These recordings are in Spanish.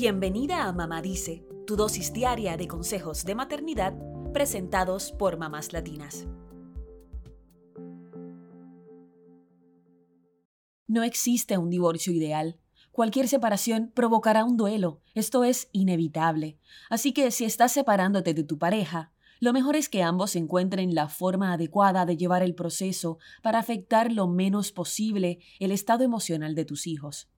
Bienvenida a Mamá Dice, tu dosis diaria de consejos de maternidad presentados por mamás latinas. No existe un divorcio ideal. Cualquier separación provocará un duelo, esto es inevitable. Así que si estás separándote de tu pareja, lo mejor es que ambos encuentren la forma adecuada de llevar el proceso para afectar lo menos posible el estado emocional de tus hijos.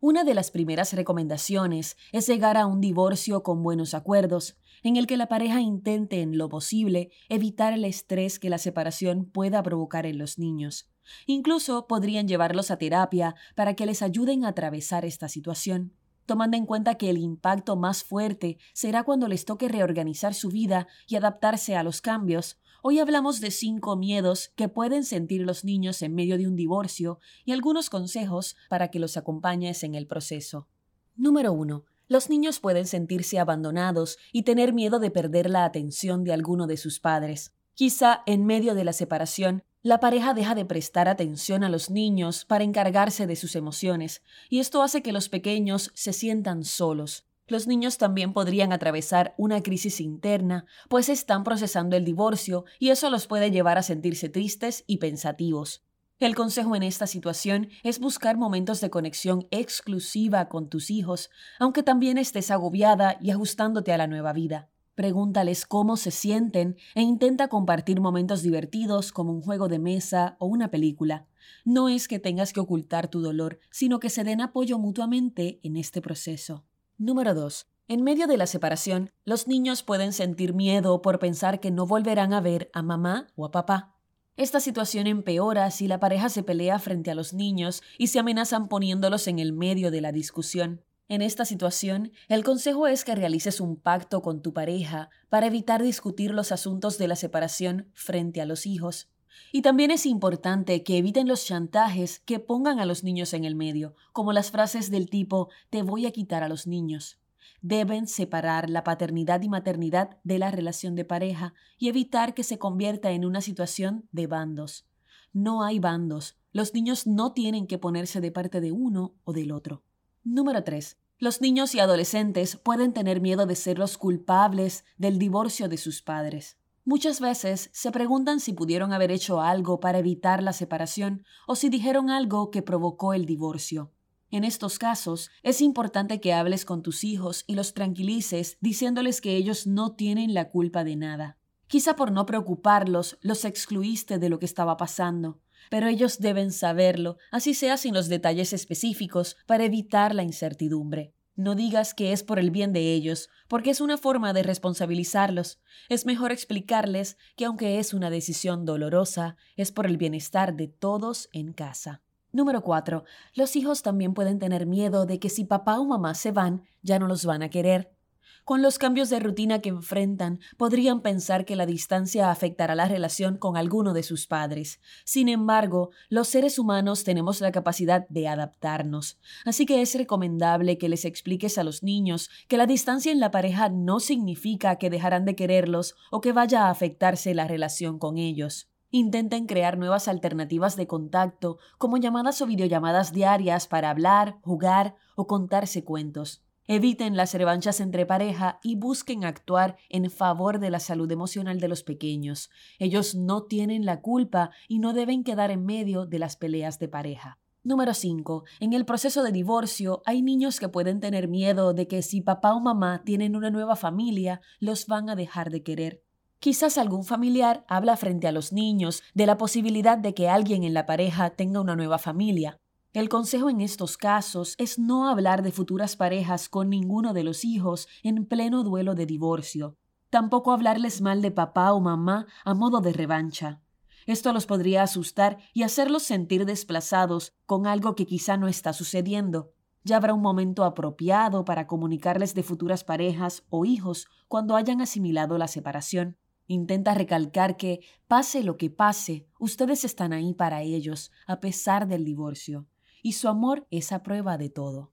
Una de las primeras recomendaciones es llegar a un divorcio con buenos acuerdos, en el que la pareja intente en lo posible evitar el estrés que la separación pueda provocar en los niños. Incluso podrían llevarlos a terapia para que les ayuden a atravesar esta situación, tomando en cuenta que el impacto más fuerte será cuando les toque reorganizar su vida y adaptarse a los cambios, Hoy hablamos de cinco miedos que pueden sentir los niños en medio de un divorcio y algunos consejos para que los acompañes en el proceso. Número 1. Los niños pueden sentirse abandonados y tener miedo de perder la atención de alguno de sus padres. Quizá en medio de la separación, la pareja deja de prestar atención a los niños para encargarse de sus emociones, y esto hace que los pequeños se sientan solos. Los niños también podrían atravesar una crisis interna, pues están procesando el divorcio y eso los puede llevar a sentirse tristes y pensativos. El consejo en esta situación es buscar momentos de conexión exclusiva con tus hijos, aunque también estés agobiada y ajustándote a la nueva vida. Pregúntales cómo se sienten e intenta compartir momentos divertidos como un juego de mesa o una película. No es que tengas que ocultar tu dolor, sino que se den apoyo mutuamente en este proceso. Número 2. En medio de la separación, los niños pueden sentir miedo por pensar que no volverán a ver a mamá o a papá. Esta situación empeora si la pareja se pelea frente a los niños y se amenazan poniéndolos en el medio de la discusión. En esta situación, el consejo es que realices un pacto con tu pareja para evitar discutir los asuntos de la separación frente a los hijos. Y también es importante que eviten los chantajes que pongan a los niños en el medio, como las frases del tipo te voy a quitar a los niños. Deben separar la paternidad y maternidad de la relación de pareja y evitar que se convierta en una situación de bandos. No hay bandos. Los niños no tienen que ponerse de parte de uno o del otro. Número 3. Los niños y adolescentes pueden tener miedo de ser los culpables del divorcio de sus padres. Muchas veces se preguntan si pudieron haber hecho algo para evitar la separación o si dijeron algo que provocó el divorcio. En estos casos, es importante que hables con tus hijos y los tranquilices diciéndoles que ellos no tienen la culpa de nada. Quizá por no preocuparlos los excluiste de lo que estaba pasando, pero ellos deben saberlo, así sea sin los detalles específicos, para evitar la incertidumbre. No digas que es por el bien de ellos, porque es una forma de responsabilizarlos. Es mejor explicarles que aunque es una decisión dolorosa, es por el bienestar de todos en casa. Número 4. Los hijos también pueden tener miedo de que si papá o mamá se van, ya no los van a querer. Con los cambios de rutina que enfrentan, podrían pensar que la distancia afectará la relación con alguno de sus padres. Sin embargo, los seres humanos tenemos la capacidad de adaptarnos, así que es recomendable que les expliques a los niños que la distancia en la pareja no significa que dejarán de quererlos o que vaya a afectarse la relación con ellos. Intenten crear nuevas alternativas de contacto, como llamadas o videollamadas diarias para hablar, jugar o contarse cuentos. Eviten las revanchas entre pareja y busquen actuar en favor de la salud emocional de los pequeños. Ellos no tienen la culpa y no deben quedar en medio de las peleas de pareja. Número 5. En el proceso de divorcio hay niños que pueden tener miedo de que si papá o mamá tienen una nueva familia, los van a dejar de querer. Quizás algún familiar habla frente a los niños de la posibilidad de que alguien en la pareja tenga una nueva familia. El consejo en estos casos es no hablar de futuras parejas con ninguno de los hijos en pleno duelo de divorcio. Tampoco hablarles mal de papá o mamá a modo de revancha. Esto los podría asustar y hacerlos sentir desplazados con algo que quizá no está sucediendo. Ya habrá un momento apropiado para comunicarles de futuras parejas o hijos cuando hayan asimilado la separación. Intenta recalcar que, pase lo que pase, ustedes están ahí para ellos, a pesar del divorcio y su amor es a prueba de todo.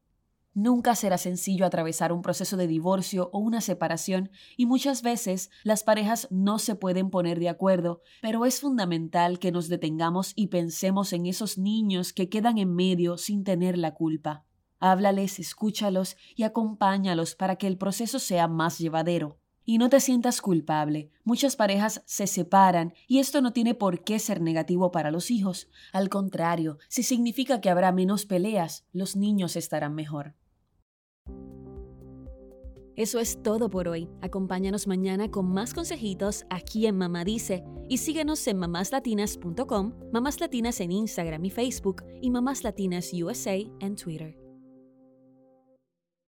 Nunca será sencillo atravesar un proceso de divorcio o una separación y muchas veces las parejas no se pueden poner de acuerdo, pero es fundamental que nos detengamos y pensemos en esos niños que quedan en medio sin tener la culpa. Háblales, escúchalos y acompáñalos para que el proceso sea más llevadero. Y no te sientas culpable. Muchas parejas se separan y esto no tiene por qué ser negativo para los hijos. Al contrario, si significa que habrá menos peleas, los niños estarán mejor. Eso es todo por hoy. Acompáñanos mañana con más consejitos aquí en Mamá Dice y síguenos en mamáslatinas.com, Mamás Latinas en Instagram y Facebook y Mamás Latinas USA en Twitter.